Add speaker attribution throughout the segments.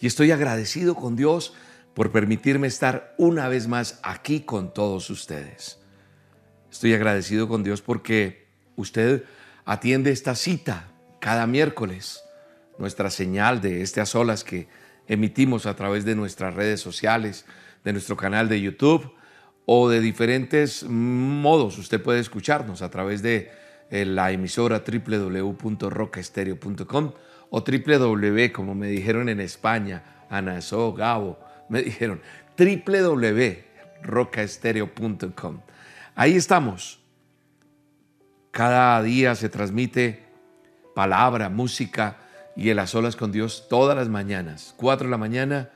Speaker 1: y estoy agradecido con Dios por permitirme estar una vez más aquí con todos ustedes. Estoy agradecido con Dios porque usted atiende esta cita cada miércoles, nuestra señal de A Solas que emitimos a través de nuestras redes sociales, de nuestro canal de YouTube o de diferentes modos. Usted puede escucharnos a través de la emisora www.rocaestereo.com o www, como me dijeron en España, Anasó, Gabo, me dijeron www.rocaestereo.com. Ahí estamos. Cada día se transmite palabra, música y el a solas con Dios todas las mañanas. 4 de la mañana,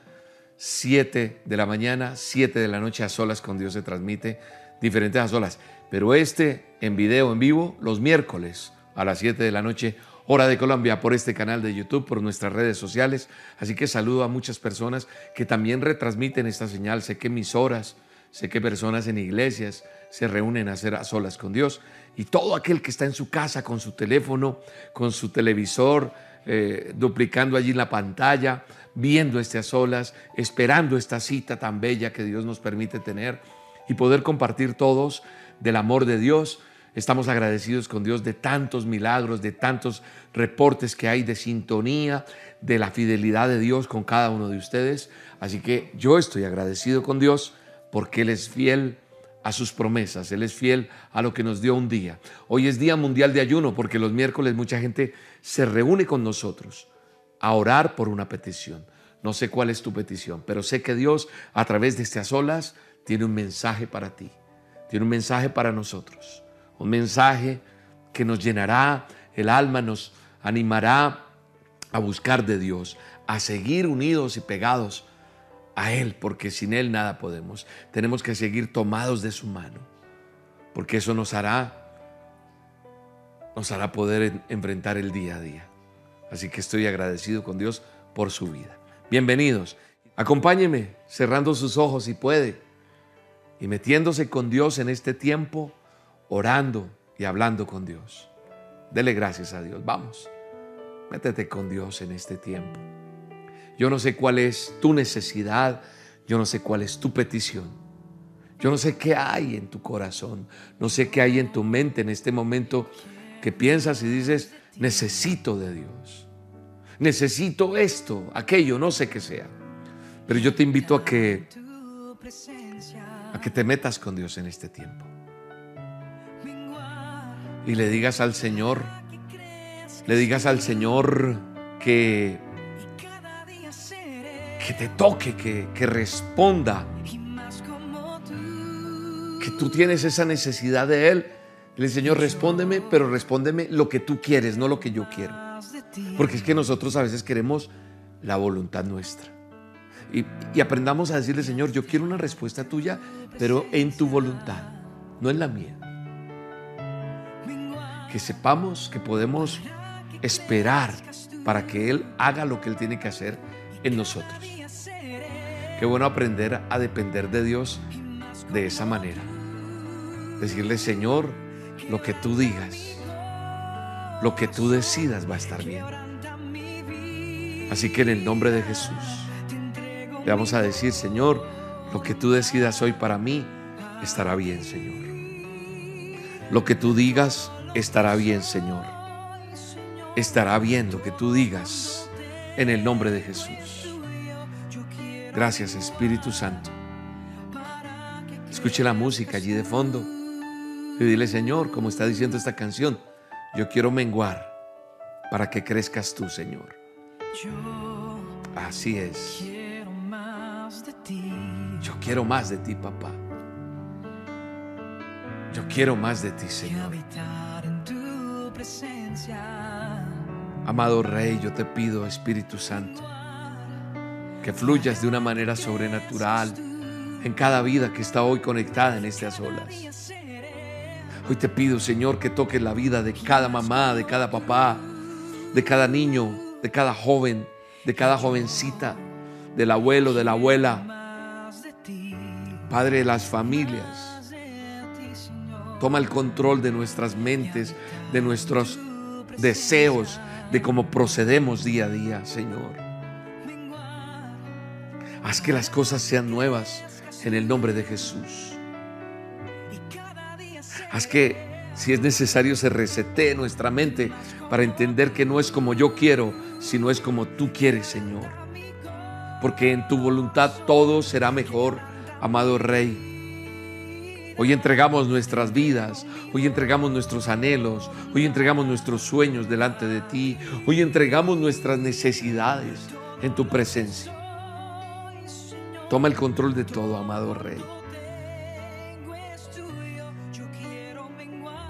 Speaker 1: 7 de la mañana, 7 de la noche a solas con Dios se transmite diferentes a solas. Pero este en video, en vivo, los miércoles a las 7 de la noche, hora de Colombia, por este canal de YouTube, por nuestras redes sociales. Así que saludo a muchas personas que también retransmiten esta señal. Sé que emisoras, sé que personas en iglesias se reúnen a hacer a solas con Dios. Y todo aquel que está en su casa con su teléfono, con su televisor, eh, duplicando allí la pantalla, viendo este a solas, esperando esta cita tan bella que Dios nos permite tener y poder compartir todos del amor de Dios. Estamos agradecidos con Dios de tantos milagros, de tantos reportes que hay de sintonía, de la fidelidad de Dios con cada uno de ustedes. Así que yo estoy agradecido con Dios porque Él es fiel a sus promesas, Él es fiel a lo que nos dio un día. Hoy es Día Mundial de Ayuno porque los miércoles mucha gente se reúne con nosotros a orar por una petición. No sé cuál es tu petición, pero sé que Dios a través de estas olas tiene un mensaje para ti tiene un mensaje para nosotros, un mensaje que nos llenará el alma, nos animará a buscar de Dios, a seguir unidos y pegados a Él, porque sin Él nada podemos. Tenemos que seguir tomados de su mano, porque eso nos hará, nos hará poder enfrentar el día a día. Así que estoy agradecido con Dios por su vida. Bienvenidos. Acompáñeme cerrando sus ojos si puede y metiéndose con Dios en este tiempo, orando y hablando con Dios. Dele gracias a Dios. Vamos, métete con Dios en este tiempo. Yo no sé cuál es tu necesidad, yo no sé cuál es tu petición. Yo no sé qué hay en tu corazón, no sé qué hay en tu mente en este momento que piensas y dices, necesito de Dios. Necesito esto, aquello, no sé qué sea. Pero yo te invito a que a que te metas con Dios en este tiempo. Y le digas al Señor, le digas al Señor que, que te toque, que, que responda, que tú tienes esa necesidad de Él. El Señor, respóndeme, pero respóndeme lo que tú quieres, no lo que yo quiero. Porque es que nosotros a veces queremos la voluntad nuestra. Y, aprendamos a decirle, Señor, yo quiero una respuesta tuya, pero en tu voluntad, no en la mía. Que sepamos que podemos esperar para que Él haga lo que Él tiene que hacer en nosotros. Qué bueno aprender a depender de Dios de esa manera. Decirle, Señor, lo que tú digas, lo que tú decidas va a estar bien. Así que en el nombre de Jesús le vamos a decir, Señor, lo que tú decidas hoy para mí estará bien, Señor. Lo que tú digas estará bien, Señor. Estará bien lo que tú digas en el nombre de Jesús. Gracias, Espíritu Santo. Escuche la música allí de fondo y dile, Señor, como está diciendo esta canción, yo quiero menguar para que crezcas tú, Señor. Así es. Yo quiero más de ti, papá. Yo quiero más de ti, Señor. Amado Rey, yo te pido, Espíritu Santo, que fluyas de una manera sobrenatural en cada vida que está hoy conectada en estas olas. Hoy te pido, Señor, que toques la vida de cada mamá, de cada papá, de cada niño, de cada joven, de cada jovencita, del abuelo, de la abuela. Padre de las familias, toma el control de nuestras mentes, de nuestros deseos, de cómo procedemos día a día, Señor. Haz que las cosas sean nuevas en el nombre de Jesús. Haz que si es necesario se resete nuestra mente para entender que no es como yo quiero, sino es como tú quieres, Señor. Porque en tu voluntad todo será mejor, amado Rey. Hoy entregamos nuestras vidas, hoy entregamos nuestros anhelos, hoy entregamos nuestros sueños delante de ti, hoy entregamos nuestras necesidades en tu presencia. Toma el control de todo, amado Rey.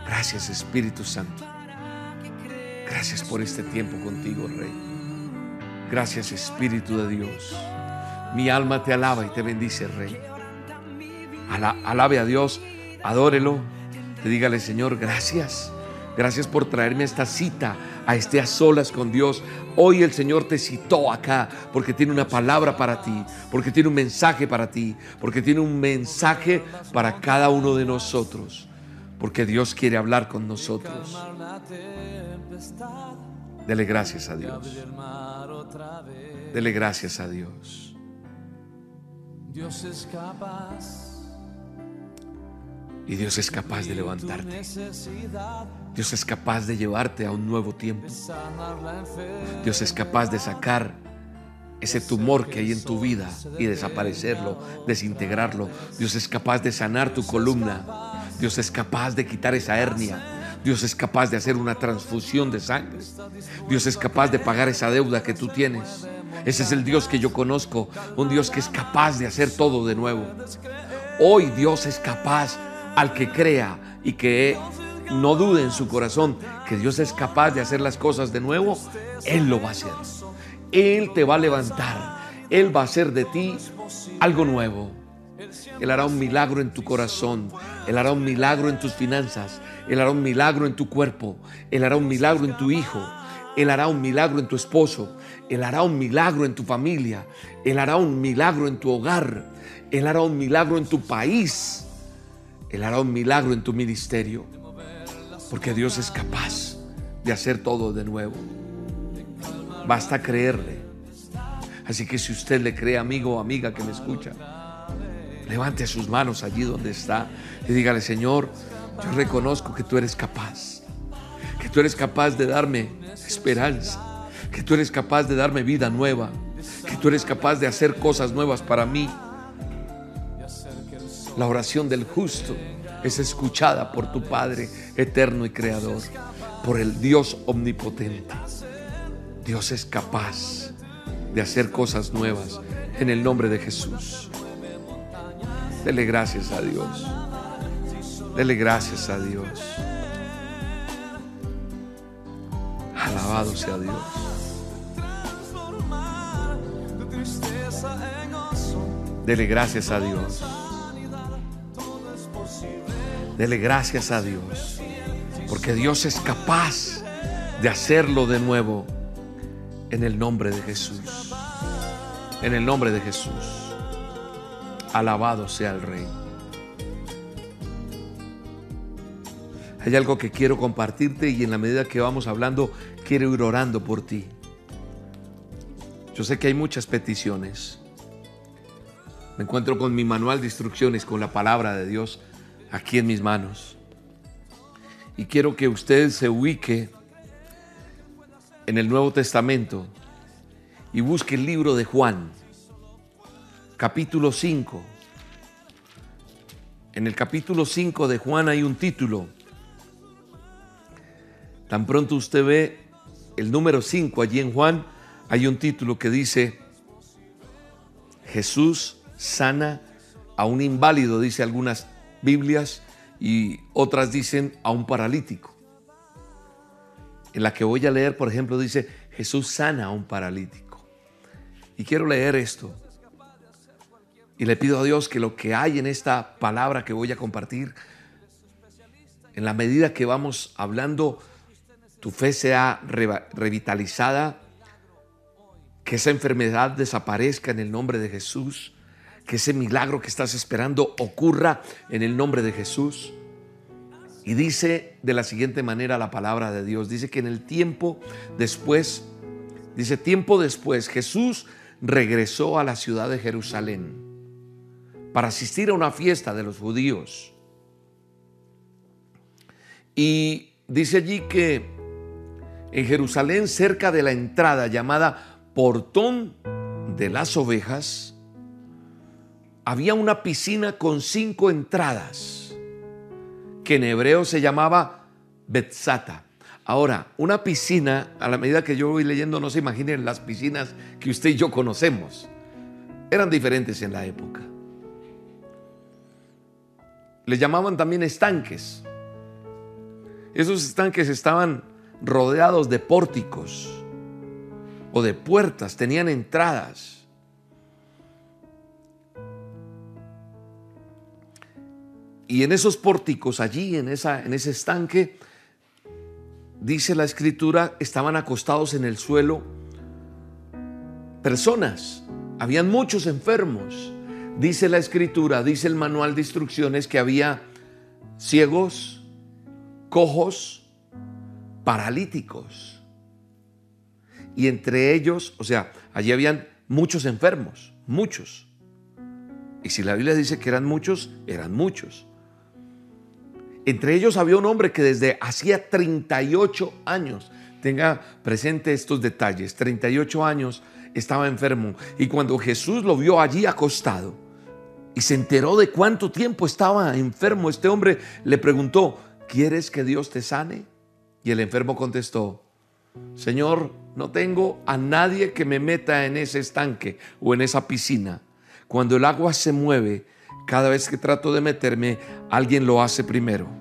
Speaker 1: Gracias Espíritu Santo. Gracias por este tiempo contigo, Rey. Gracias Espíritu de Dios. Mi alma te alaba y te bendice, Rey. Alabe a Dios, adórelo. Te dígale, Señor, gracias. Gracias por traerme esta cita, a este a solas con Dios. Hoy el Señor te citó acá porque tiene una palabra para ti, porque tiene un mensaje para ti, porque tiene un mensaje para cada uno de nosotros porque Dios quiere hablar con nosotros. Dele gracias a Dios. Dele gracias a Dios. Dios es capaz. Y Dios es capaz de levantarte. Dios es capaz de llevarte a un nuevo tiempo. Dios es capaz de sacar ese tumor que hay en tu vida y desaparecerlo, desintegrarlo. Dios es capaz de sanar tu columna. Dios es capaz de quitar esa hernia. Dios es capaz de hacer una transfusión de sangre. Dios es capaz de pagar esa deuda que tú tienes. Ese es el Dios que yo conozco, un Dios que es capaz de hacer todo de nuevo. Hoy Dios es capaz al que crea y que no dude en su corazón que Dios es capaz de hacer las cosas de nuevo, Él lo va a hacer. Él te va a levantar. Él va a hacer de ti algo nuevo. Él hará un milagro en tu corazón. Él hará un milagro en tus finanzas. Él hará un milagro en tu cuerpo. Él hará un milagro en tu hijo. Él hará un milagro en tu esposo. Él hará un milagro en tu familia. Él hará un milagro en tu hogar. Él hará un milagro en tu país. Él hará un milagro en tu ministerio. Porque Dios es capaz de hacer todo de nuevo. Basta creerle. Así que si usted le cree, amigo o amiga que me escucha, levante sus manos allí donde está y dígale, Señor, yo reconozco que tú eres capaz, que tú eres capaz de darme esperanza, que tú eres capaz de darme vida nueva, que tú eres capaz de hacer cosas nuevas para mí. La oración del justo es escuchada por tu Padre eterno y creador, por el Dios omnipotente. Dios es capaz de hacer cosas nuevas en el nombre de Jesús. Dele gracias a Dios. Dele gracias a Dios. Alabado sea Dios. Dele gracias a Dios. Dele gracias a Dios. Porque Dios es capaz de hacerlo de nuevo en el nombre de Jesús. En el nombre de Jesús. Alabado sea el Rey. Hay algo que quiero compartirte y en la medida que vamos hablando, quiero ir orando por ti. Yo sé que hay muchas peticiones. Me encuentro con mi manual de instrucciones, con la palabra de Dios aquí en mis manos. Y quiero que usted se ubique en el Nuevo Testamento y busque el libro de Juan capítulo 5. En el capítulo 5 de Juan hay un título. Tan pronto usted ve el número 5 allí en Juan, hay un título que dice, Jesús sana a un inválido, dice algunas Biblias, y otras dicen a un paralítico. En la que voy a leer, por ejemplo, dice, Jesús sana a un paralítico. Y quiero leer esto. Y le pido a Dios que lo que hay en esta palabra que voy a compartir, en la medida que vamos hablando, tu fe sea revitalizada, que esa enfermedad desaparezca en el nombre de Jesús, que ese milagro que estás esperando ocurra en el nombre de Jesús. Y dice de la siguiente manera la palabra de Dios, dice que en el tiempo después, dice tiempo después, Jesús regresó a la ciudad de Jerusalén para asistir a una fiesta de los judíos. Y dice allí que en Jerusalén, cerca de la entrada llamada Portón de las Ovejas, había una piscina con cinco entradas, que en hebreo se llamaba Betzata. Ahora, una piscina, a la medida que yo voy leyendo, no se imaginen las piscinas que usted y yo conocemos. Eran diferentes en la época. Le llamaban también estanques. Esos estanques estaban rodeados de pórticos o de puertas, tenían entradas. Y en esos pórticos, allí, en, esa, en ese estanque, dice la escritura, estaban acostados en el suelo personas. Habían muchos enfermos. Dice la escritura, dice el manual de instrucciones que había ciegos, cojos, paralíticos. Y entre ellos, o sea, allí habían muchos enfermos, muchos. Y si la Biblia dice que eran muchos, eran muchos. Entre ellos había un hombre que desde hacía 38 años, tenga presente estos detalles, 38 años estaba enfermo. Y cuando Jesús lo vio allí acostado, y se enteró de cuánto tiempo estaba enfermo. Este hombre le preguntó, ¿quieres que Dios te sane? Y el enfermo contestó, Señor, no tengo a nadie que me meta en ese estanque o en esa piscina. Cuando el agua se mueve, cada vez que trato de meterme, alguien lo hace primero.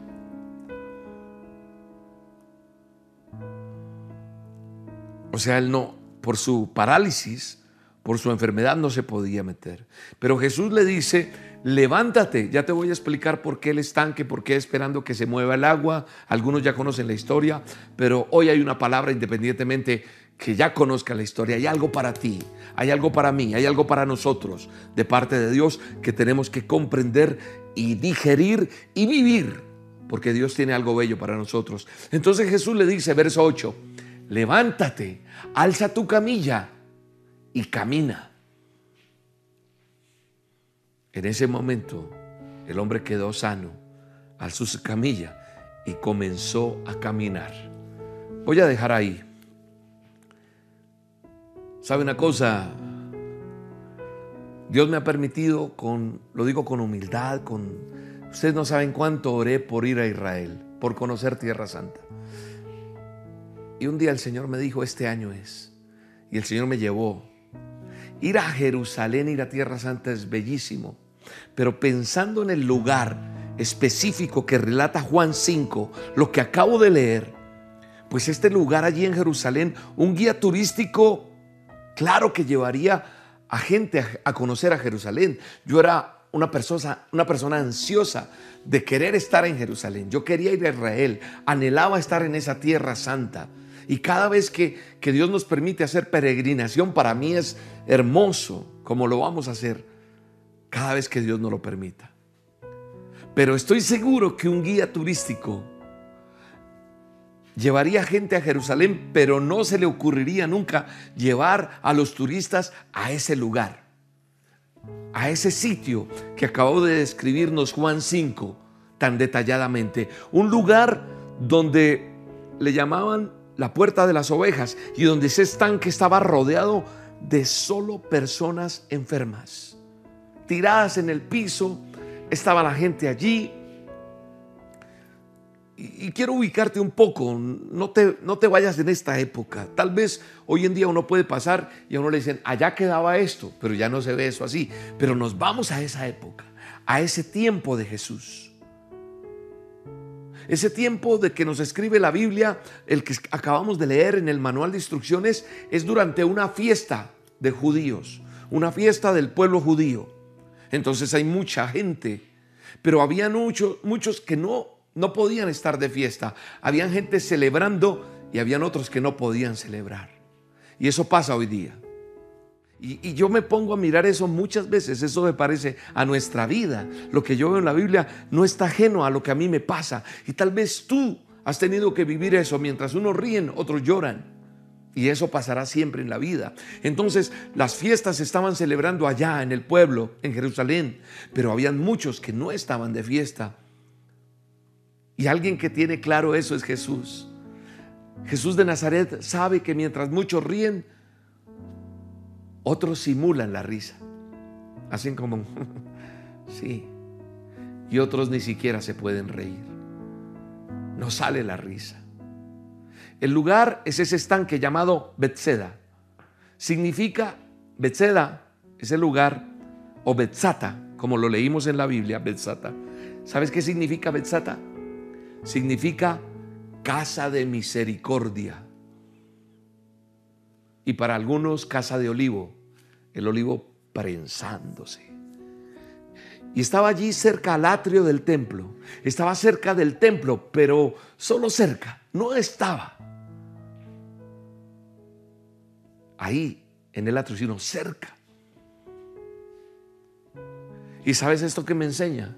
Speaker 1: O sea, él no, por su parálisis, por su enfermedad no se podía meter. Pero Jesús le dice, levántate, ya te voy a explicar por qué el estanque, por qué esperando que se mueva el agua. Algunos ya conocen la historia, pero hoy hay una palabra independientemente que ya conozca la historia. Hay algo para ti, hay algo para mí, hay algo para nosotros de parte de Dios que tenemos que comprender y digerir y vivir, porque Dios tiene algo bello para nosotros. Entonces Jesús le dice, verso 8, levántate, alza tu camilla y camina. En ese momento el hombre quedó sano, alzó su camilla y comenzó a caminar. Voy a dejar ahí. ¿Sabe una cosa? Dios me ha permitido con, lo digo con humildad, con ustedes no saben cuánto oré por ir a Israel, por conocer Tierra Santa. Y un día el Señor me dijo, este año es. Y el Señor me llevó Ir a Jerusalén, ir a Tierra Santa es bellísimo, pero pensando en el lugar específico que relata Juan 5, lo que acabo de leer, pues este lugar allí en Jerusalén, un guía turístico, claro que llevaría a gente a, conocer a Jerusalén. Yo era una persona, una persona ansiosa de querer estar en Jerusalén. Yo quería ir a Israel, anhelaba estar en esa tierra santa. Y cada vez que, que Dios nos permite hacer peregrinación, para mí es hermoso como lo vamos a hacer cada vez que Dios nos lo permita. Pero estoy seguro que un guía turístico llevaría gente a Jerusalén, pero no se le ocurriría nunca llevar a los turistas a ese lugar, a ese sitio que acabó de describirnos Juan 5 tan detalladamente. Un lugar donde le llamaban la puerta de las ovejas y donde ese estanque estaba rodeado de solo personas enfermas. Tiradas en el piso, estaba la gente allí. Y, quiero ubicarte un poco, no te, no te vayas en esta época. Tal vez hoy en día uno puede pasar y a uno le dicen, allá quedaba esto, pero ya no se ve eso así. Pero nos vamos a esa época, a ese tiempo de Jesús. Ese tiempo de que nos escribe la Biblia, el que acabamos de leer en el manual de instrucciones, es durante una fiesta de judíos, una fiesta del pueblo judío. Entonces hay mucha gente, pero había muchos, muchos que no, no podían estar de fiesta. Habían gente celebrando y habían otros que no podían celebrar. Y eso pasa hoy día. Y, yo me pongo a mirar eso muchas veces, eso me parece a nuestra vida. Lo que yo veo en la Biblia no está ajeno a lo que a mí me pasa. Y tal vez tú has tenido que vivir eso. Mientras unos ríen, otros lloran. Y eso pasará siempre en la vida. Entonces las fiestas se estaban celebrando allá en el pueblo, en Jerusalén, pero habían muchos que no estaban de fiesta. Y alguien que tiene claro eso es Jesús. Jesús de Nazaret sabe que mientras muchos ríen, otros simulan la risa. Hacen como, sí. Y otros ni siquiera se pueden reír. No sale la risa. El lugar es ese estanque llamado Betseda. Significa, Betseda es el lugar, o Betzata, como lo leímos en la Biblia, Betzata. ¿Sabes qué significa Betzata? Significa casa de misericordia. Y para algunos, casa de olivo, el olivo prensándose. Y estaba allí cerca al atrio del templo. Estaba cerca del templo, pero solo cerca, no estaba ahí en el atrio, sino cerca. ¿Y sabes esto que me enseña?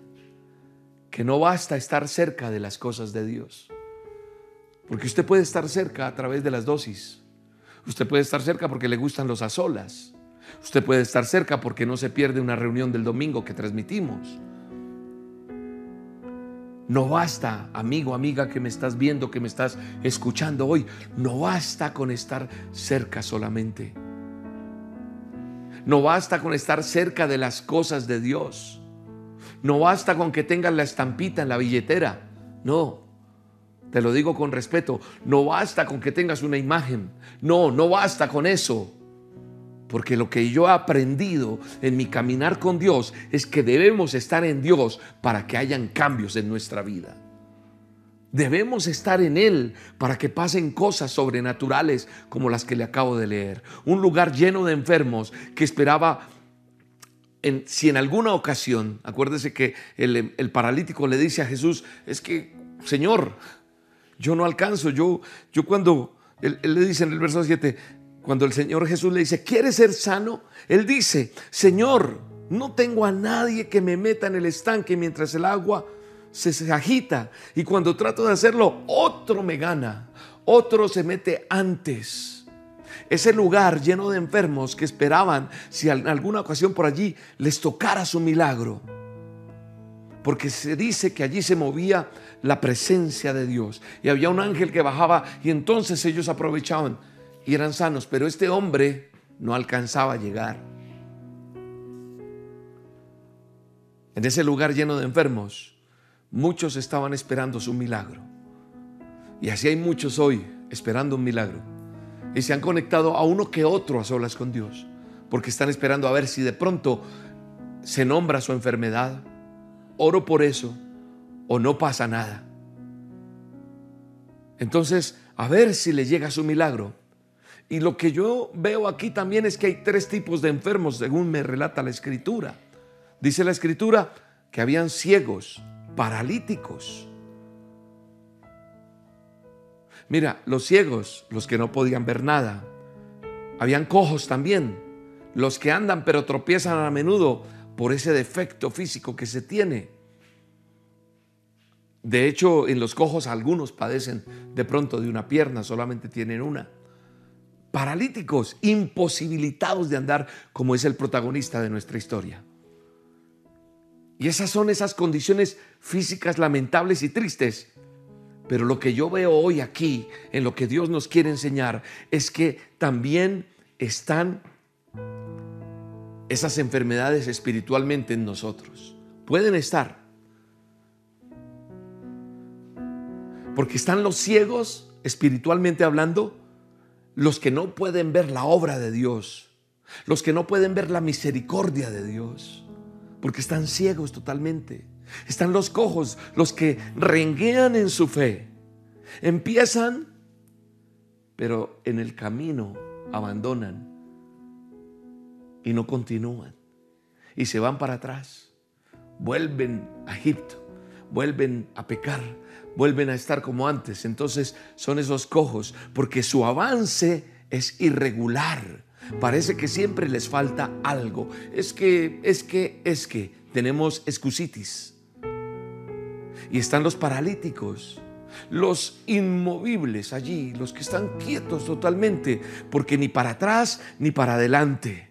Speaker 1: Que no basta estar cerca de las cosas de Dios. Porque usted puede estar cerca a través de las dosis. Usted puede estar cerca porque le gustan los azolas. Usted puede estar cerca porque no se pierde una reunión del domingo que transmitimos. No basta, amigo, amiga que me estás viendo, que me estás escuchando hoy, no basta con estar cerca solamente. No basta con estar cerca de las cosas de Dios. No basta con que tengas la estampita en la billetera. No, te lo digo con respeto. No basta con que tengas una imagen. No, no basta con eso. Porque lo que yo he aprendido en mi caminar con Dios es que debemos estar en Dios para que hayan cambios en nuestra vida. Debemos estar en Él para que pasen cosas sobrenaturales como las que le acabo de leer. Un lugar lleno de enfermos que esperaba, en, si en alguna ocasión, acuérdese que el, paralítico le dice a Jesús, es que, Señor, yo no alcanzo, yo, yo cuando, él, él le dice en el verso 7, cuando el Señor Jesús le dice, ¿quieres ser sano? Él dice, Señor, no tengo a nadie que me meta en el estanque mientras el agua se, agita. Y cuando trato de hacerlo, otro me gana. Otro se mete antes. Ese lugar lleno de enfermos que esperaban si en alguna ocasión por allí les tocara su milagro. Porque se dice que allí se movía la presencia de Dios. Y había un ángel que bajaba y entonces ellos aprovechaban y eran sanos, pero este hombre no alcanzaba a llegar. En ese lugar lleno de enfermos, muchos estaban esperando su milagro. Y así hay muchos hoy esperando un milagro. Y se han conectado a uno que otro a solas con Dios, porque están esperando a ver si de pronto se nombra su enfermedad, oro por eso, o no pasa nada. Entonces, a ver si le llega su milagro. Y lo que yo veo aquí también es que hay tres tipos de enfermos, según me relata la escritura. Dice la escritura que habían ciegos, paralíticos. Mira, los ciegos, los que no podían ver nada. Habían cojos también, los que andan pero tropiezan a menudo por ese defecto físico que se tiene. De hecho, en los cojos algunos padecen de pronto de una pierna, solamente tienen una paralíticos, imposibilitados de andar como es el protagonista de nuestra historia. Y esas son esas condiciones físicas lamentables y tristes. Pero lo que yo veo hoy aquí, en lo que Dios nos quiere enseñar, es que también están esas enfermedades espiritualmente en nosotros. Pueden estar. Porque están los ciegos, espiritualmente hablando, los que no pueden ver la obra de Dios, los que no pueden ver la misericordia de Dios, porque están ciegos totalmente. Están los cojos, los que renguean en su fe. Empiezan, pero en el camino abandonan. y no continúan. Y se van para atrás. Vuelven a Egipto, vuelven a pecar, vuelven a estar como antes. Entonces son esos cojos porque su avance es irregular. Parece que siempre les falta algo. Es que, es que, es que tenemos excusitis. Y están los paralíticos, los inmovibles allí, los que están quietos totalmente, porque ni para atrás ni para adelante.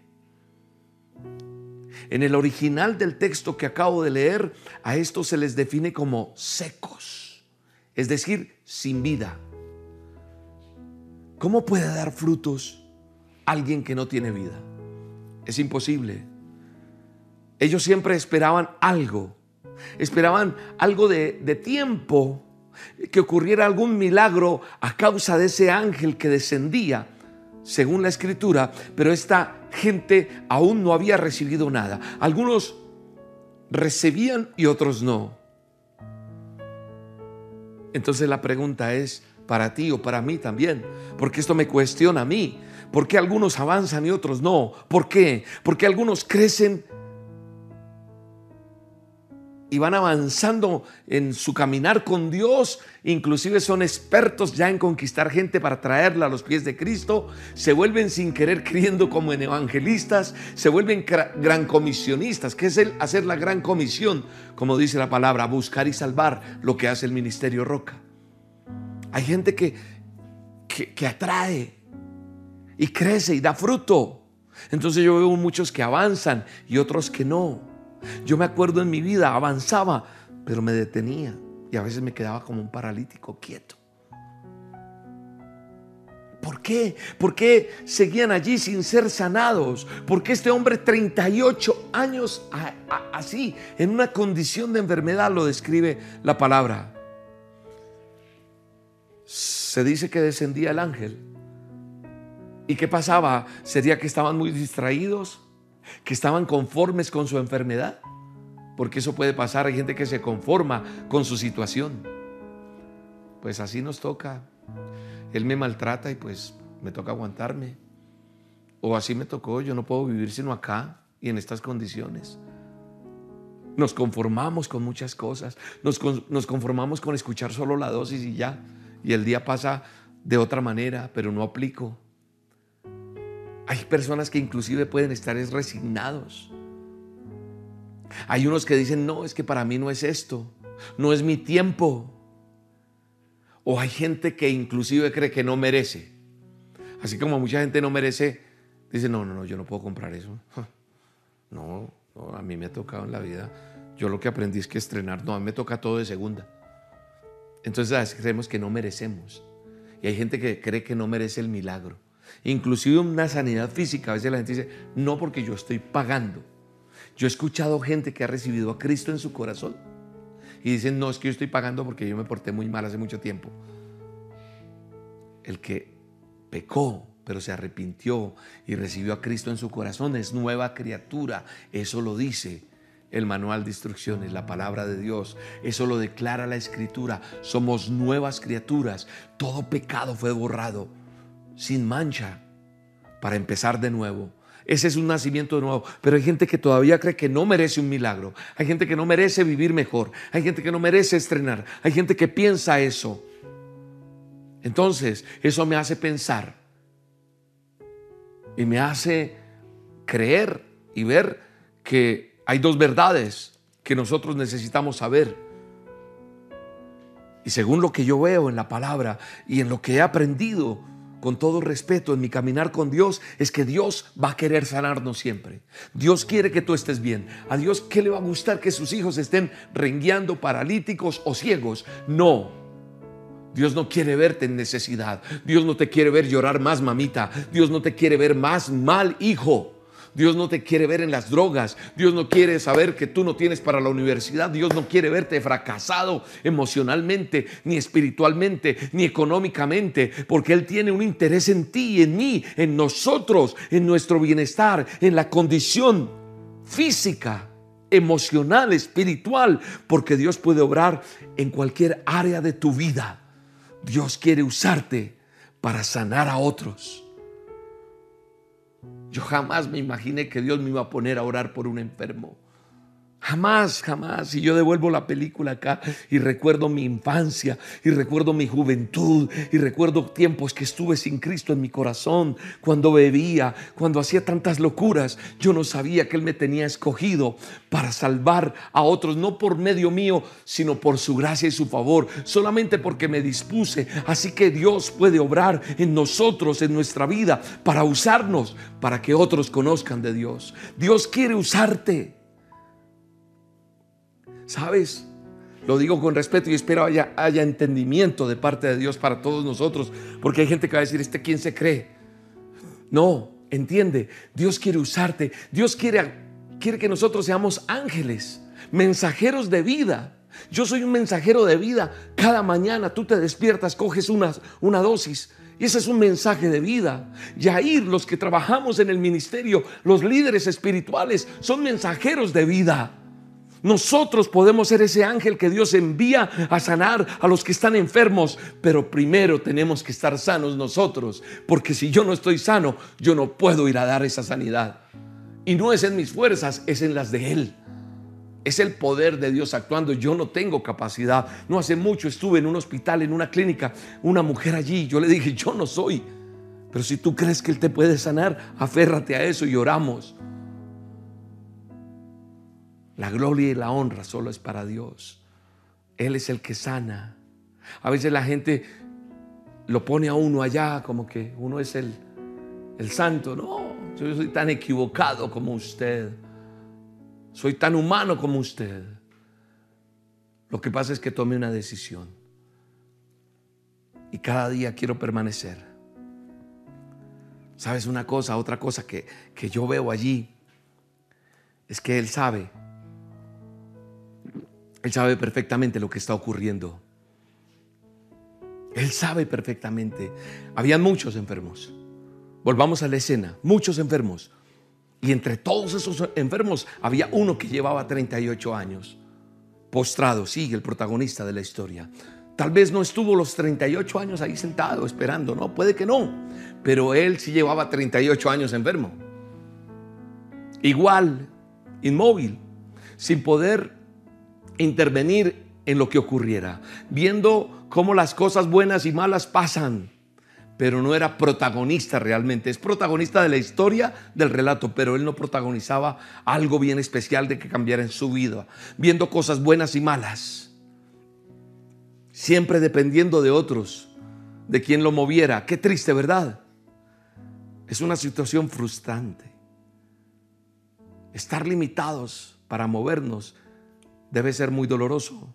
Speaker 1: En el original del texto que acabo de leer, a estos se les define como secos, es decir, sin vida. ¿Cómo puede dar frutos alguien que no tiene vida? Es imposible. Ellos siempre esperaban algo, esperaban algo de, tiempo, que ocurriera algún milagro a causa de ese ángel que descendía, según la escritura, pero esta gente aún no había recibido nada. Algunos recibían y otros no. Entonces la pregunta es para ti o para mí también, porque esto me cuestiona a mí. ¿Por qué algunos avanzan y otros no? ¿Por qué? Porque algunos crecen y van avanzando en su caminar con Dios, inclusive son expertos ya en conquistar gente para traerla a los pies de Cristo, se vuelven sin querer creyendo como en evangelistas, se vuelven gran comisionistas, que es el hacer la gran comisión, como dice la palabra, buscar y salvar lo que hace el ministerio Roca. Hay gente que, que, que atrae y crece y da fruto. Entonces yo veo muchos que avanzan y otros que no. Yo me acuerdo en mi vida, avanzaba, pero me detenía y a veces me quedaba como un paralítico quieto. ¿Por qué? ¿Por qué seguían allí sin ser sanados? ¿Por qué este hombre 38 años así, en una condición de enfermedad, lo describe la palabra? Se dice que descendía el ángel. ¿Y qué pasaba? ¿Sería que estaban muy distraídos? Que estaban conformes con su enfermedad. Porque eso puede pasar, hay gente que se conforma con su situación. Pues así nos toca. Él me maltrata y pues me toca aguantarme. O así me tocó, yo no puedo vivir sino acá y en estas condiciones. Nos conformamos con muchas cosas. Nos, nos, conformamos con escuchar solo la dosis y ya. Y el día pasa de otra manera, pero no aplico. Hay personas que inclusive pueden estar resignados. Hay unos que dicen, no, es que para mí no es esto, no es mi tiempo. O hay gente que inclusive cree que no merece. Así como mucha gente no merece, dice, no, no, no, yo no puedo comprar eso. No, a mí me ha tocado en la vida. Yo lo que aprendí es que estrenar, no, a mí me toca todo de segunda. Entonces creemos que no merecemos. Y hay gente que cree que no merece el milagro inclusive una sanidad física. A veces la gente dice, no porque yo estoy pagando. Yo he escuchado gente que ha recibido a Cristo en su corazón y dicen, no, es que yo estoy pagando porque yo me porté muy mal hace mucho tiempo. El que pecó, pero se arrepintió y recibió a Cristo en su corazón es nueva criatura. Eso lo dice el manual de instrucciones, la palabra de Dios. Eso lo declara la escritura. Somos nuevas criaturas. Todo pecado fue borrado sin mancha para empezar de nuevo. Ese es un nacimiento de nuevo. Pero hay gente que todavía cree que no merece un milagro. Hay gente que no merece vivir mejor. Hay gente que no merece estrenar. Hay gente que piensa eso. Entonces, eso me hace pensar y me hace creer y ver que hay dos verdades que nosotros necesitamos saber. Y según lo que yo veo en la palabra y en lo que he aprendido, con todo respeto en mi caminar con Dios es que Dios va a querer sanarnos siempre. Dios quiere que tú estés bien. A Dios, ¿qué le va a gustar que sus hijos estén rengueando, paralíticos o ciegos? No. Dios no quiere verte en necesidad. Dios no te quiere ver llorar más, mamita. Dios no te quiere ver más mal, hijo. Dios no te quiere ver en las drogas. Dios no quiere saber que tú no tienes para la universidad. Dios no quiere verte fracasado emocionalmente, ni espiritualmente, ni económicamente, porque Él tiene un interés en ti en mí, en nosotros, en nuestro bienestar, en la condición física emocional, espiritual, porque Dios puede obrar en cualquier área de tu vida. Dios quiere usarte para sanar a otros. Yo jamás me imaginé que Dios me iba a poner a orar por un enfermo. Jamás, jamás. Y yo devuelvo la película acá y recuerdo mi infancia y recuerdo mi juventud y recuerdo tiempos que estuve sin Cristo en mi corazón, cuando bebía, cuando hacía tantas locuras. Yo no sabía que Él me tenía escogido para salvar a otros, no por medio mío, sino por su gracia y su favor, solamente porque me dispuse. Así que Dios puede obrar en nosotros, en nuestra vida, para usarnos, para que otros conozcan de Dios. Dios quiere usarte. ¿Sabes? Lo digo con respeto y espero haya, haya entendimiento de parte de Dios para todos nosotros, porque hay gente que va a decir, ¿este quién se cree? No, entiende, Dios quiere usarte, Dios quiere, quiere que nosotros seamos ángeles, mensajeros de vida. Yo soy un mensajero de vida. Cada mañana tú te despiertas, coges una, una dosis. Y ese es un mensaje de vida. Yair, los que trabajamos en el ministerio, los líderes espirituales, son mensajeros de vida. Nosotros podemos ser ese ángel que Dios envía a sanar a los que están enfermos, pero primero tenemos que estar sanos nosotros, porque si yo no estoy sano, yo no puedo ir a dar esa sanidad. Y no es en mis fuerzas, es en las de Él. Es el poder de Dios actuando. Yo no tengo capacidad. No hace mucho estuve en un hospital, en una clínica, una mujer allí. Yo le dije, yo no soy. Pero si tú crees que Él te puede sanar, aférrate a eso y oramos. La gloria y la honra solo es para Dios. Él es el que sana. A veces la gente lo pone a uno allá como que uno es el, el santo. No, yo soy tan equivocado como usted. Soy tan humano como usted. Lo que pasa es que tomé una decisión. Y cada día quiero permanecer. ¿Sabes una cosa? Otra cosa que, que yo veo allí es que Él sabe él sabe perfectamente lo que está ocurriendo. Él sabe perfectamente. Habían muchos enfermos. Volvamos a la escena. Muchos enfermos. Y entre todos esos enfermos había uno que llevaba 38 años. Postrado, sigue el protagonista de la historia. Tal vez no estuvo los 38 años ahí sentado esperando, no, puede que no. Pero él sí llevaba 38 años enfermo. Igual, inmóvil, sin poder intervenir en lo que ocurriera, viendo cómo las cosas buenas y malas pasan, pero no era protagonista realmente. Es protagonista de la historia del relato, pero él no protagonizaba algo bien especial de que cambiara en su vida, viendo cosas buenas y malas, siempre dependiendo de otros, de quien lo moviera. Qué triste, ¿verdad? Es una situación frustrante. Estar limitados para movernos debe ser muy doloroso.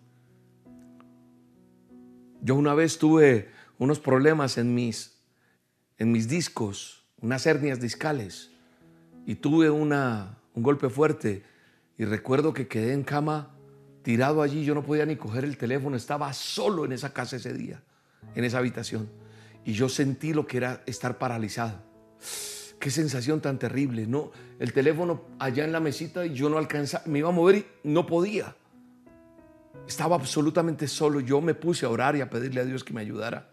Speaker 1: Yo una vez tuve unos problemas en mis, en mis discos, unas hernias discales, y tuve una, un golpe fuerte. Y recuerdo que quedé en cama tirado allí, yo no podía ni coger el teléfono, estaba solo en esa casa ese día, en esa habitación. Y yo sentí lo que era estar paralizado. Qué sensación tan terrible, ¿no? El teléfono allá en la mesita y yo no alcanzaba, me iba a mover y no podía. Estaba absolutamente solo. Yo me puse a orar y a pedirle a Dios que me ayudara.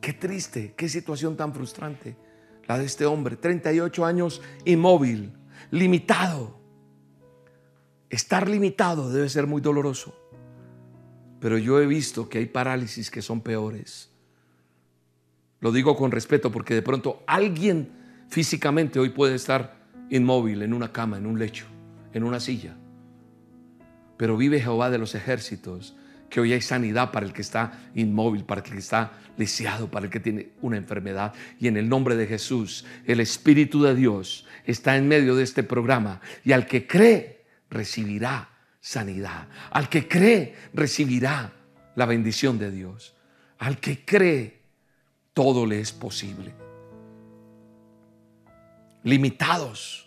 Speaker 1: Qué triste, qué situación tan frustrante la de este hombre. 38 años inmóvil, limitado. Estar limitado debe ser muy doloroso. Pero yo he visto que hay parálisis que son peores. Lo digo con respeto porque de pronto alguien físicamente hoy puede estar inmóvil en una cama, en un lecho, en una silla. Pero vive Jehová de los ejércitos, que hoy hay sanidad para el que está inmóvil, para el que está lisiado, para el que tiene una enfermedad. Y en el nombre de Jesús, el Espíritu de Dios está en medio de este programa. Y al que cree, recibirá sanidad. Al que cree, recibirá la bendición de Dios. Al que cree, todo le es posible. Limitados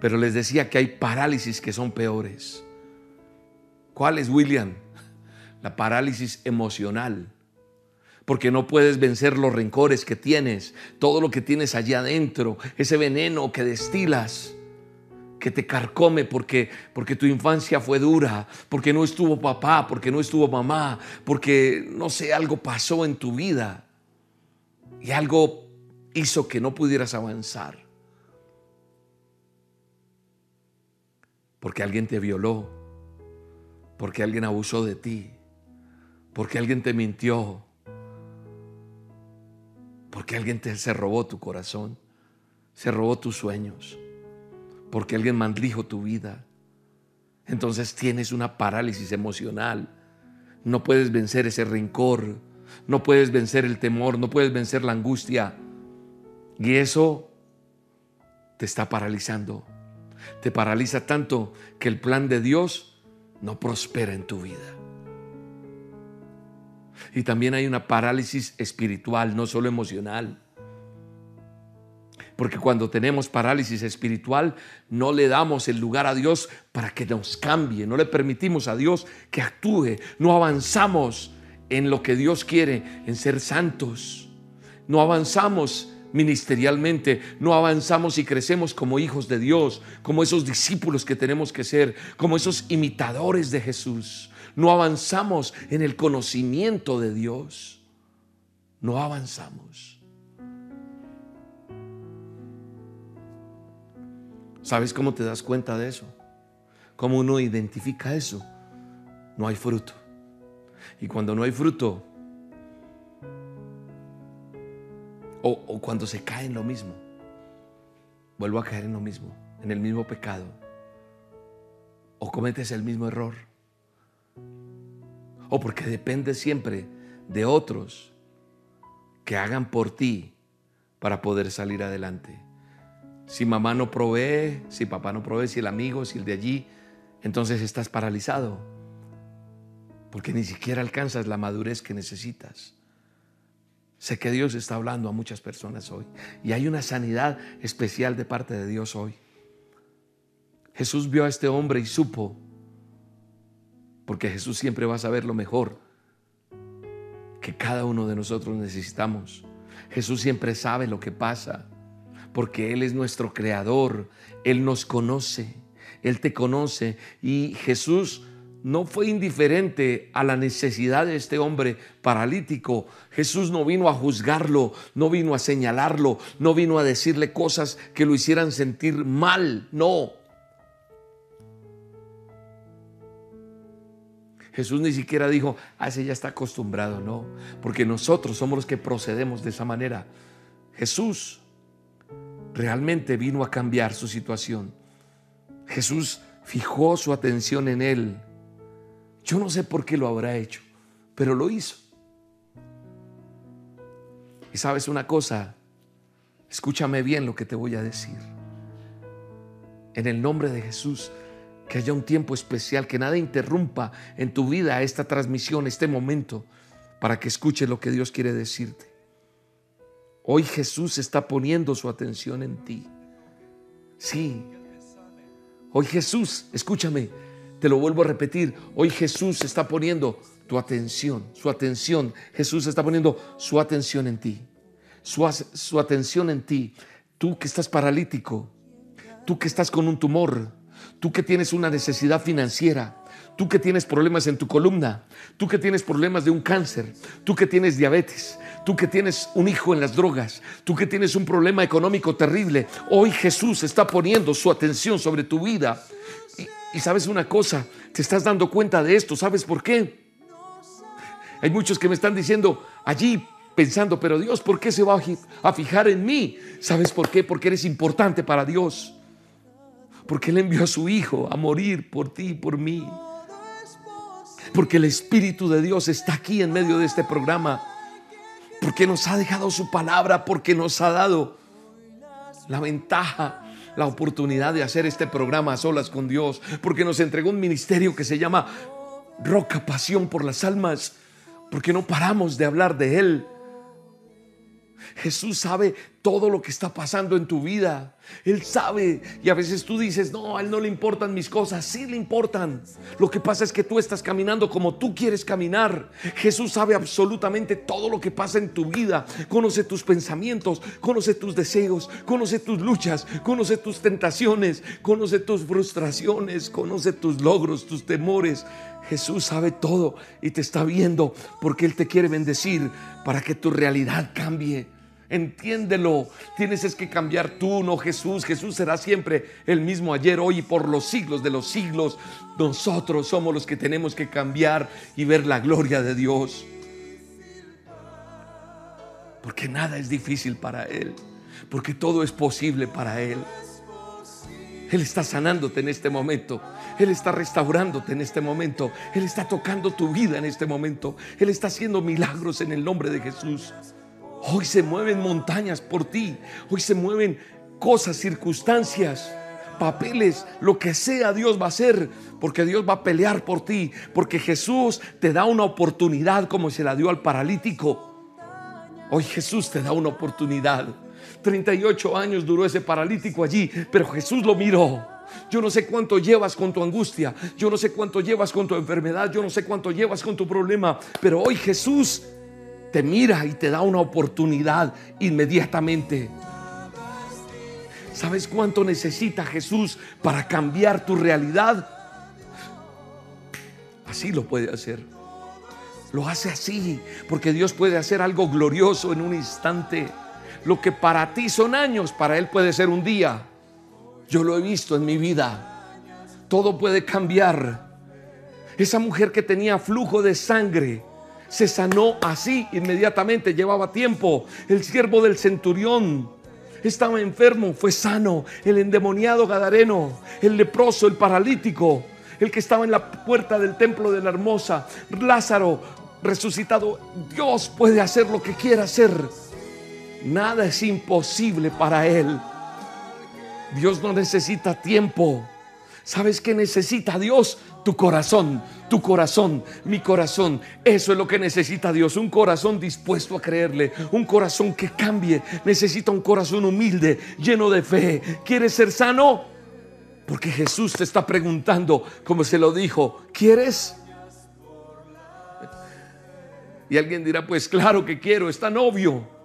Speaker 1: pero les decía que hay parálisis que son peores. ¿Cuál es, William? La parálisis emocional. Porque no puedes vencer los rencores que tienes, todo lo que tienes allá adentro, ese veneno que destilas, que te carcome porque, porque tu infancia fue dura, porque no estuvo papá, porque no estuvo mamá, porque no sé, algo pasó en tu vida. y algo hizo que no pudieras avanzar. Porque alguien te violó, porque alguien abusó de ti, porque alguien te mintió, porque alguien te, se robó tu corazón, se robó tus sueños, porque alguien maldijo tu vida. Entonces tienes una parálisis emocional. No puedes vencer ese rencor, no puedes vencer el temor, no puedes vencer la angustia. Y eso te está paralizando. Te paraliza tanto que el plan de Dios no prospera en tu vida. Y también hay una parálisis espiritual, no solo emocional. Porque cuando tenemos parálisis espiritual, no le damos el lugar a Dios para que nos cambie, no le permitimos a Dios que actúe, no avanzamos en lo que Dios quiere, en ser santos, no avanzamos ministerialmente, no avanzamos y crecemos como hijos de Dios, como esos discípulos que tenemos que ser, como esos imitadores de Jesús. No avanzamos en el conocimiento de Dios. No avanzamos. ¿Sabes cómo te das cuenta de eso? ¿Cómo uno identifica eso? No hay fruto. Y cuando no hay fruto, O, cuando se cae en lo mismo, vuelvo a caer en lo mismo, en el mismo pecado. O cometes el mismo error. O porque depende siempre de otros que hagan por ti para poder salir adelante. Si mamá no provee, si papá no provee, si el amigo, si el de allí, entonces estás paralizado. Porque ni siquiera alcanzas la madurez que necesitas. Sé que Dios está hablando a muchas personas hoy y hay una sanidad especial de parte de Dios hoy. Jesús vio a este hombre y supo, porque Jesús siempre va a saber lo mejor que cada uno de nosotros necesitamos. Jesús siempre sabe lo que pasa, porque Él es nuestro creador, Él nos conoce, Él te conoce y Jesús no fue indiferente a la necesidad de este hombre paralítico. Jesús no vino a juzgarlo, no vino a señalarlo, no vino a decirle cosas que lo hicieran sentir mal, no. Jesús ni siquiera dijo, ah, ese ya está acostumbrado, no, porque nosotros somos los que procedemos de esa manera. Jesús realmente vino a cambiar su situación. Jesús fijó su atención en él yo no sé por qué lo habrá hecho, pero lo hizo. Y sabes una cosa, escúchame bien lo que te voy a decir. En el nombre de Jesús, que haya un tiempo especial, que nada interrumpa en tu vida esta transmisión, este momento, para que escuches lo que Dios quiere decirte. Hoy Jesús está poniendo su atención en ti. Sí. Hoy Jesús, escúchame, te lo vuelvo a repetir, hoy Jesús está poniendo tu atención, su atención. Jesús está poniendo su atención en ti, su, atención en ti. Tú que estás paralítico, tú que estás con un tumor, tú que tienes una necesidad financiera, tú que tienes problemas en tu columna, tú que tienes problemas de un cáncer, tú que tienes diabetes, tú que tienes un hijo en las drogas, tú que tienes un problema económico terrible, hoy Jesús está poniendo su atención sobre tu vida y sabes una cosa, te estás dando cuenta de esto, ¿sabes por qué? Hay muchos que me están diciendo allí pensando, pero Dios, ¿por qué se va a fijar en mí? ¿Sabes por qué? Porque eres importante para Dios. Porque Él envió a su Hijo a morir por ti y por mí. Porque el Espíritu de Dios está aquí en medio de este programa. Porque nos ha dejado su palabra, porque nos ha dado la ventaja la oportunidad de hacer este programa a solas con Dios, porque nos entregó un ministerio que se llama Roca Pasión por las Almas, porque no paramos de hablar de Él. Jesús sabe todo lo que está pasando en tu vida. Él sabe. Y a veces tú dices, no, a Él no le importan mis cosas. Sí le importan. Lo que pasa es que tú estás caminando como tú quieres caminar. Jesús sabe absolutamente todo lo que pasa en tu vida. Conoce tus pensamientos, conoce tus deseos, conoce tus luchas, conoce tus tentaciones, conoce tus frustraciones, conoce tus logros, tus temores. Jesús sabe todo y te está viendo porque Él te quiere bendecir para que tu realidad cambie Entiéndelo. Tienes es que cambiar tú, no Jesús. Jesús será siempre el mismo ayer, hoy y por los siglos de los siglos. Nosotros somos los que tenemos que cambiar y ver la gloria de Dios. Porque nada es difícil para Él. Porque todo es posible para Él. Él está sanándote en este momento. Él está restaurándote en este momento. Él está tocando tu vida en este momento. Él está haciendo milagros en el nombre de Jesús. Hoy se mueven montañas por ti. Hoy se mueven cosas, circunstancias, papeles, lo que sea Dios va a hacer. Porque Dios va a pelear por ti. Porque Jesús te da una oportunidad como se la dio al paralítico. Hoy Jesús te da una oportunidad. 38 años duró ese paralítico allí, pero Jesús lo miró. Yo no sé cuánto llevas con tu angustia, yo no sé cuánto llevas con tu enfermedad, yo no sé cuánto llevas con tu problema, pero hoy Jesús te mira y te da una oportunidad inmediatamente. ¿Sabes cuánto necesita Jesús para cambiar tu realidad? Así lo puede hacer. Lo hace así, porque Dios puede hacer algo glorioso en un instante. Lo que para ti son años, para Él puede ser un día. Yo lo he visto en mi vida. Todo puede cambiar. Esa mujer que tenía flujo de sangre se sanó así inmediatamente, llevaba tiempo. El siervo del centurión estaba enfermo, fue sano. El endemoniado gadareno, el leproso, el paralítico, el que estaba en la puerta del templo de la hermosa, Lázaro resucitado. Dios puede hacer lo que quiera hacer. Nada es imposible para Él. Dios no necesita tiempo. ¿Sabes qué necesita Dios? Tu corazón, tu corazón, mi corazón. Eso es lo que necesita Dios. Un corazón dispuesto a creerle. Un corazón que cambie. Necesita un corazón humilde, lleno de fe. ¿Quieres ser sano? Porque Jesús te está preguntando, como se lo dijo, ¿quieres? Y alguien dirá, pues claro que quiero, es tan obvio.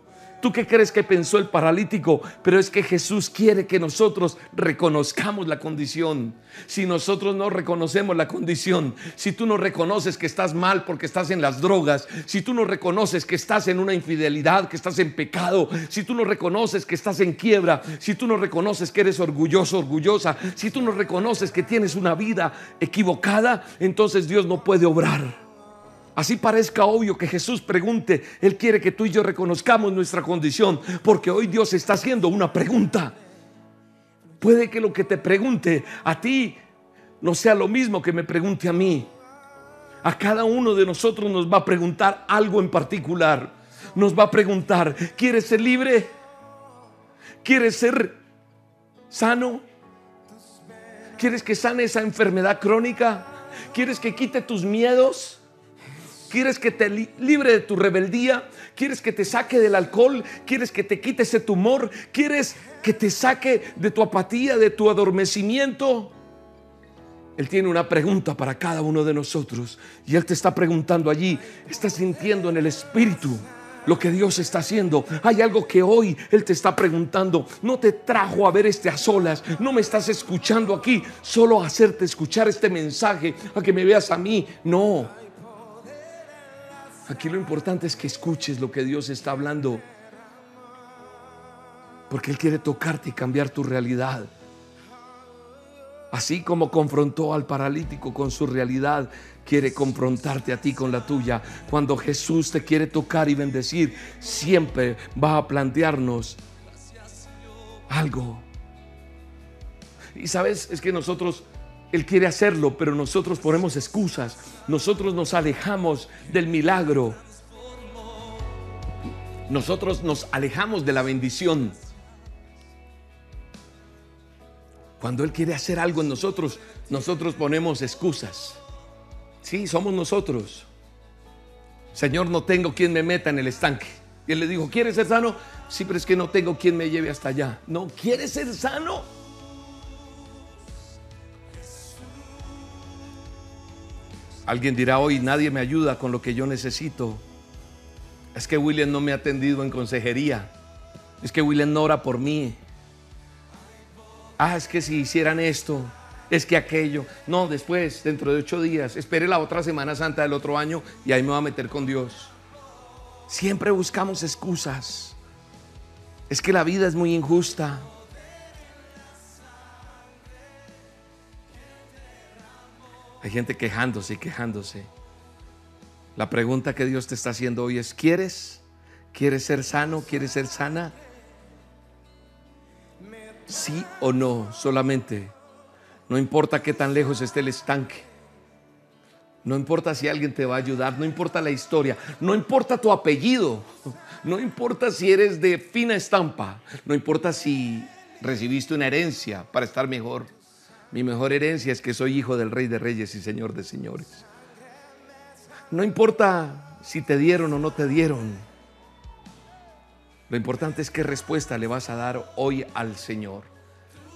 Speaker 1: ¿Tú qué crees que pensó el paralítico? Pero es que Jesús quiere que nosotros reconozcamos la condición. Si nosotros no reconocemos la condición, si tú no reconoces que estás mal porque estás en las drogas, si tú no reconoces que estás en una infidelidad, que estás en pecado, si tú no reconoces que estás en quiebra, si tú no reconoces que eres orgulloso, orgullosa, si tú no reconoces que tienes una vida equivocada, entonces Dios no puede obrar. Así parezca obvio que Jesús pregunte, Él quiere que tú y yo reconozcamos nuestra condición, porque hoy Dios está haciendo una pregunta. Puede que lo que te pregunte a ti no sea lo mismo que me pregunte a mí. A cada uno de nosotros nos va a preguntar algo en particular. Nos va a preguntar, ¿quieres ser libre? ¿Quieres ser sano? ¿Quieres que sane esa enfermedad crónica? ¿Quieres que quite tus miedos? ¿Quieres que te libre de tu rebeldía? ¿Quieres que te saque del alcohol? ¿Quieres que te quite ese tumor? ¿Quieres que te saque de tu apatía, de tu adormecimiento? Él tiene una pregunta para cada uno de nosotros y Él te está preguntando allí, estás sintiendo en el Espíritu lo que Dios está haciendo. Hay algo que hoy Él te está preguntando. No te trajo a ver este a solas. No me estás escuchando aquí solo a hacerte escuchar este mensaje, a que me veas a mí. No, Aquí lo importante es que escuches lo que Dios está hablando. Porque Él quiere tocarte y cambiar tu realidad. Así como confrontó al paralítico con su realidad, quiere confrontarte a ti con la tuya. Cuando Jesús te quiere tocar y bendecir, siempre va a plantearnos algo. Y sabes, es que nosotros él quiere hacerlo, pero nosotros ponemos excusas. Nosotros nos alejamos del milagro. Nosotros nos alejamos de la bendición. Cuando Él quiere hacer algo en nosotros, nosotros ponemos excusas. Sí, somos nosotros. Señor, no tengo quien me meta en el estanque. Y Él le dijo, ¿quieres ser sano? Sí, pero es que no tengo quien me lleve hasta allá. No, ¿quieres ser sano? Alguien dirá hoy, nadie me ayuda con lo que yo necesito. Es que William no me ha atendido en consejería. Es que William no ora por mí. Ah, es que si hicieran esto, es que aquello. No, después, dentro de ocho días, espere la otra Semana Santa del otro año y ahí me voy a meter con Dios. Siempre buscamos excusas. Es que la vida es muy injusta. Hay gente quejándose y quejándose. La pregunta que Dios te está haciendo hoy es, ¿quieres? ¿Quieres ser sano? ¿Quieres ser sana? Sí o no, solamente. No importa qué tan lejos esté el estanque. No importa si alguien te va a ayudar, no importa la historia, no importa tu apellido, no importa si eres de fina estampa, no importa si recibiste una herencia para estar mejor. Mi mejor herencia es que soy hijo del Rey de Reyes y Señor de Señores. No importa si te dieron o no te dieron. Lo importante es qué respuesta le vas a dar hoy al Señor.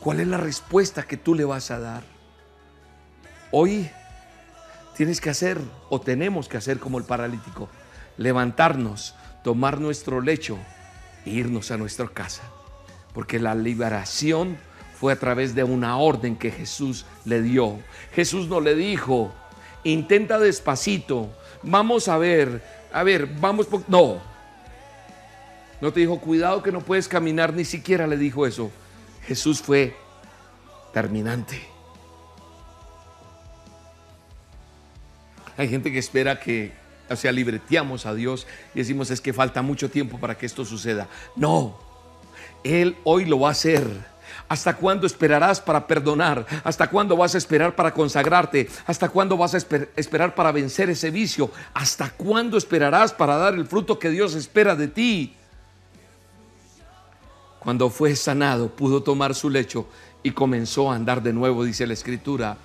Speaker 1: ¿Cuál es la respuesta que tú le vas a dar? Hoy tienes que hacer o tenemos que hacer como el paralítico, levantarnos, tomar nuestro lecho e irnos a nuestra casa. Porque la liberación fue a través de una orden que Jesús le dio. Jesús no le dijo, intenta despacito, vamos a ver, a ver, vamos, no. No te dijo, cuidado que no puedes caminar, ni siquiera le dijo eso. Jesús fue terminante. Hay gente que espera que, sea, libreteamos a Dios y decimos es que falta mucho tiempo para que esto suceda. No, Él hoy lo va a hacer. ¿Hasta cuándo esperarás para perdonar? ¿Hasta cuándo vas a esperar para consagrarte? ¿Hasta cuándo vas a esperar para vencer ese vicio? ¿Hasta cuándo esperarás para dar el fruto que Dios espera de ti? Cuando fue sanado, pudo tomar su lecho y comenzó a andar de nuevo, dice la escritura.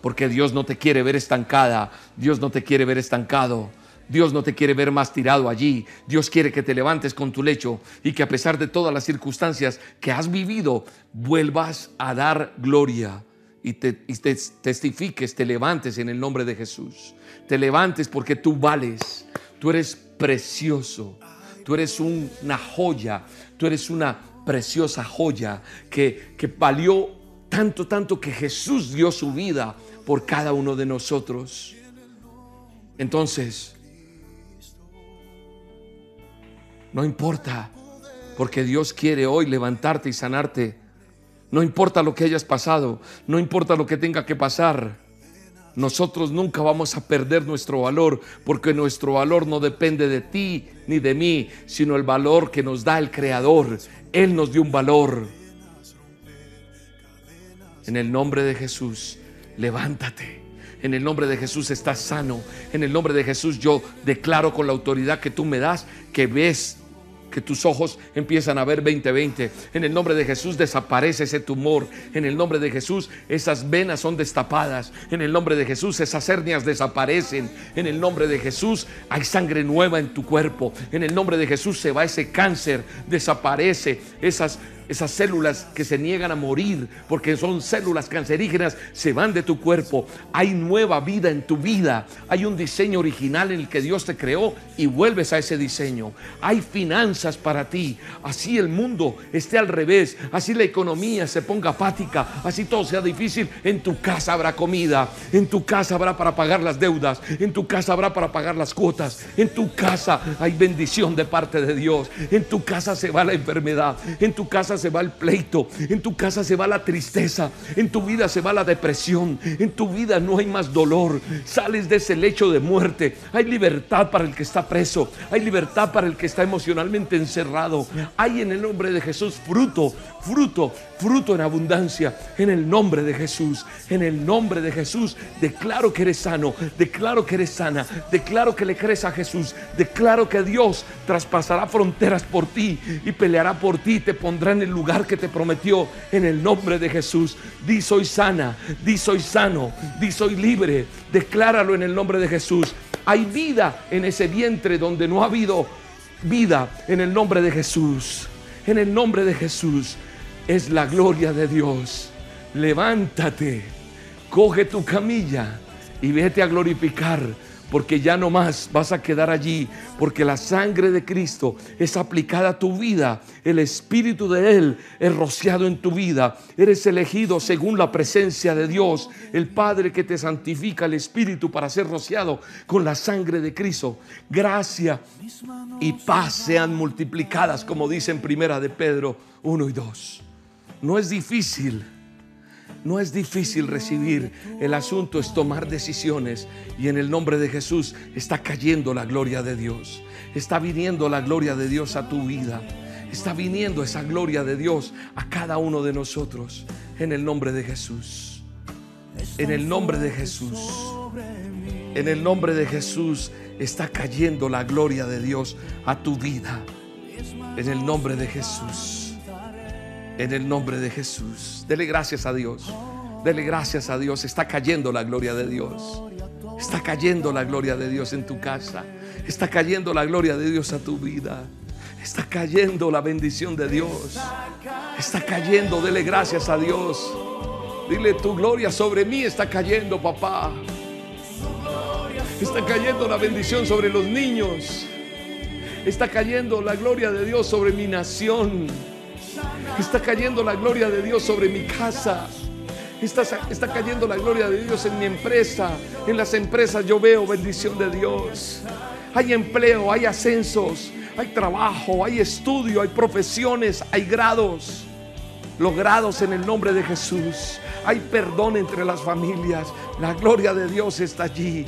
Speaker 1: Porque Dios no te quiere ver estancada, Dios no te quiere ver estancado. Dios no te quiere ver más tirado allí. Dios quiere que te levantes con tu lecho y que a pesar de todas las circunstancias que has vivido, vuelvas a dar gloria y te, testifiques, te levantes en el nombre de Jesús. Te levantes porque tú vales. Tú eres precioso. Tú eres una joya. Tú eres una preciosa joya que, que valió tanto, tanto que Jesús dio su vida por cada uno de nosotros. Entonces, No importa, porque Dios quiere hoy levantarte y sanarte. No importa lo que hayas pasado, no importa lo que tenga que pasar. Nosotros nunca vamos a perder nuestro valor, porque nuestro valor no depende de ti ni de mí, sino el valor que nos da el Creador. Él nos dio un valor. En el nombre de Jesús, levántate. En el nombre de Jesús estás sano. En el nombre de Jesús yo declaro con la autoridad que tú me das que ves que tus ojos empiezan a ver 2020. En el nombre de Jesús desaparece ese tumor. En el nombre de Jesús esas venas son destapadas. En el nombre de Jesús esas hernias desaparecen. En el nombre de Jesús hay sangre nueva en tu cuerpo. En el nombre de Jesús se va ese cáncer, desaparece esas esas células que se niegan a morir porque son células cancerígenas, se van de tu cuerpo. Hay nueva vida en tu vida. Hay un diseño original en el que Dios te creó y vuelves a ese diseño. Hay finanzas para ti. Así el mundo esté al revés. Así la economía se ponga apática. Así todo sea difícil. En tu casa habrá comida. En tu casa habrá para pagar las deudas. En tu casa habrá para pagar las cuotas. En tu casa hay bendición de parte de Dios. En tu casa se va la enfermedad. En tu casa se va el pleito, en tu casa se va la tristeza, en tu vida se va la depresión, en tu vida no hay más dolor, sales de ese lecho de muerte, hay libertad para el que está preso, hay libertad para el que está emocionalmente encerrado, hay en el nombre de Jesús fruto, fruto, fruto en abundancia, en el nombre de Jesús, en el nombre de Jesús, declaro que eres sano, declaro que eres sana, declaro que le crees a Jesús, declaro que Dios traspasará fronteras por ti y peleará por ti, te pondrá en el lugar que te prometió en el nombre de Jesús. Di soy sana, di soy sano, di soy libre, decláralo en el nombre de Jesús. Hay vida en ese vientre donde no ha habido vida en el nombre de Jesús. En el nombre de Jesús es la gloria de Dios. Levántate, coge tu camilla y vete a glorificar porque ya no más vas a quedar allí, porque la sangre de Cristo es aplicada a tu vida, el Espíritu de Él es rociado en tu vida, eres elegido según la presencia de Dios, el Padre que te santifica el Espíritu para ser rociado con la sangre de Cristo. Gracia y paz sean multiplicadas, como dice en primera de Pedro 1 y 2. No es difícil no es difícil recibir, el asunto es tomar decisiones y en el nombre de Jesús está cayendo la gloria de Dios. Está viniendo la gloria de Dios a tu vida. Está viniendo esa gloria de Dios a cada uno de nosotros en el nombre de Jesús. En el nombre de Jesús. En el nombre de Jesús está cayendo la gloria de Dios a tu vida. En el nombre de Jesús. En el nombre de Jesús. Dele gracias a Dios. Dele gracias a Dios. Está cayendo la gloria de Dios. Está cayendo la gloria de Dios en tu casa. Está cayendo la gloria de Dios a tu vida. Está cayendo la bendición de Dios. Está cayendo. Dele gracias a Dios. Dile tu gloria sobre mí está cayendo, papá. Está cayendo la bendición sobre los niños. Está cayendo la gloria de Dios sobre mi nación. Está cayendo la gloria de Dios sobre mi casa. Está, está, cayendo la gloria de Dios en mi empresa. En las empresas yo veo bendición de Dios. Hay empleo, hay ascensos, hay trabajo, hay estudio, hay profesiones, hay grados logrados en el nombre de Jesús. Hay perdón entre las familias. La gloria de Dios está allí.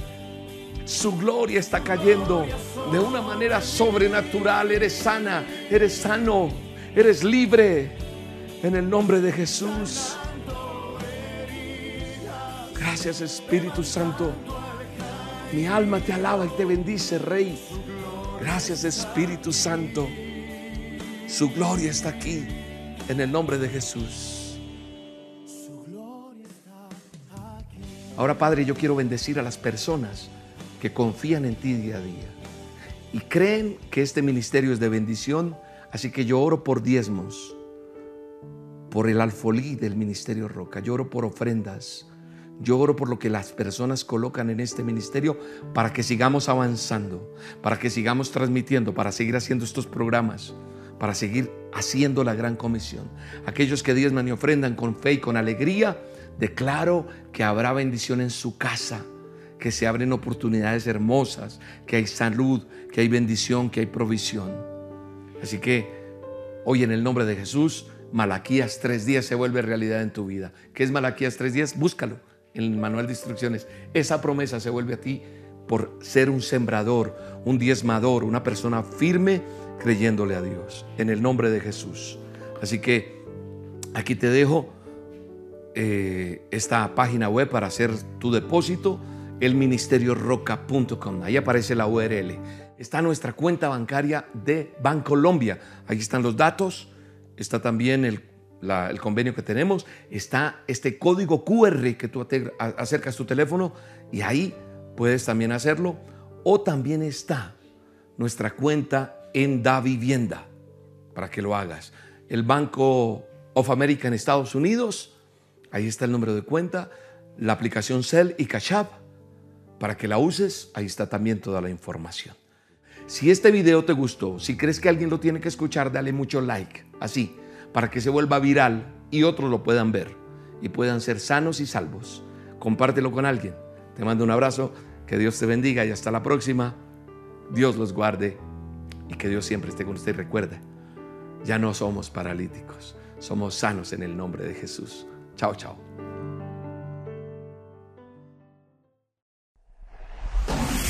Speaker 1: Su gloria está cayendo de una manera sobrenatural. Eres sana, eres sano. Eres libre en el nombre de Jesús. Gracias Espíritu Santo. Mi alma te alaba y te bendice, Rey. Gracias Espíritu Santo. Su gloria está aquí en el nombre de Jesús. Ahora Padre, yo quiero bendecir a las personas que confían en ti día a día y creen que este ministerio es de bendición Así que yo oro por diezmos, por el alfolí del Ministerio Roca, yo oro por ofrendas, yo oro por lo que las personas colocan en este ministerio para que sigamos avanzando, para que sigamos transmitiendo, para seguir haciendo estos programas, para seguir haciendo la gran comisión. Aquellos que diezman y ofrendan con fe y con alegría, declaro que habrá bendición en su casa, que se abren oportunidades hermosas, que hay salud, que hay bendición, que hay provisión. Así que hoy en el nombre de Jesús, Malaquías tres días se vuelve realidad en tu vida. ¿Qué es Malaquías tres días? Búscalo en el manual de instrucciones. Esa promesa se vuelve a ti por ser un sembrador, un diezmador, una persona firme creyéndole a Dios. En el nombre de Jesús. Así que aquí te dejo eh, esta página web para hacer tu depósito, elministerioroca.com. Ahí aparece la URL está nuestra cuenta bancaria de Bancolombia. Ahí están los datos, está también el, convenio que tenemos, está este código QR que tú acercas tu teléfono y ahí puedes también hacerlo. O también está nuestra cuenta en Da Vivienda para que lo hagas. El Banco of America en Estados Unidos, ahí está el número de cuenta, la aplicación Cell y Cash App para que la uses, ahí está también toda la información. Si este video te gustó, si crees que alguien lo tiene que escuchar, dale mucho like, así, para que se vuelva viral y otros lo puedan ver y puedan ser sanos y salvos. Compártelo con alguien. Te mando un abrazo, que Dios te bendiga y hasta la próxima. Dios los guarde y que Dios siempre esté con usted. Recuerda, ya no somos paralíticos, somos sanos en el nombre de Jesús. Chao, chao.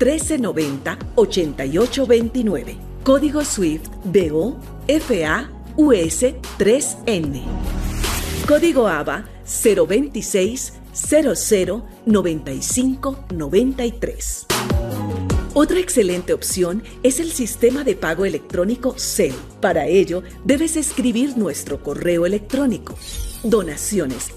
Speaker 2: 1390 8829. Código SWIFT BO FA US 3N. Código ABA 026 00 95 93. Otra excelente opción es el sistema de pago electrónico CEL. Para ello, debes escribir nuestro correo electrónico donacionesusa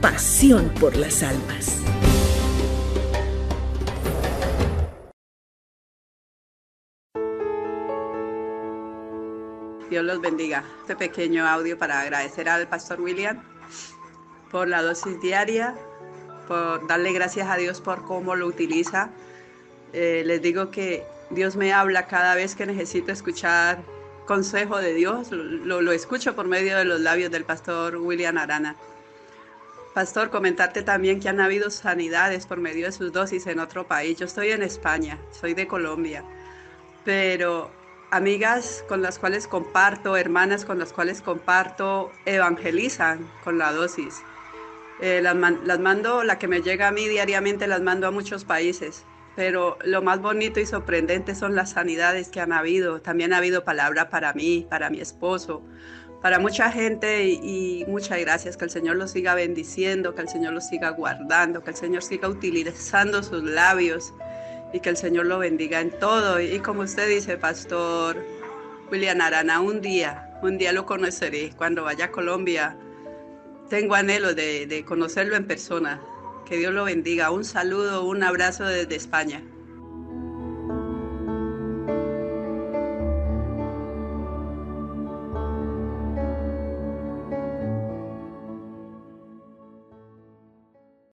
Speaker 2: pasión por las almas.
Speaker 3: Dios los bendiga. Este pequeño audio para agradecer al pastor William por la dosis diaria, por darle gracias a Dios por cómo lo utiliza eh, les digo que Dios me habla cada vez que necesito escuchar consejo de Dios, lo, lo, escucho por medio de los labios del pastor William Arana. Pastor, comentarte también que han habido sanidades por medio de sus dosis en otro país. Yo estoy en España, soy de Colombia, pero amigas con las cuales comparto, hermanas con las cuales comparto, evangelizan con la dosis. Eh, las, las mando, la que me llega a mí diariamente, las mando a muchos países pero lo más bonito y sorprendente son las sanidades que han habido. También ha habido palabra para mí, para mi esposo, para mucha gente y, muchas gracias. Que el Señor los siga bendiciendo, que el Señor los siga guardando, que el Señor siga utilizando sus labios y que el Señor lo bendiga en todo. Y, como usted dice, Pastor William Arana, un día, un día lo conoceré. Cuando vaya a Colombia, tengo anhelo de conocerlo en persona que Dios lo bendiga. Un saludo, un abrazo desde España.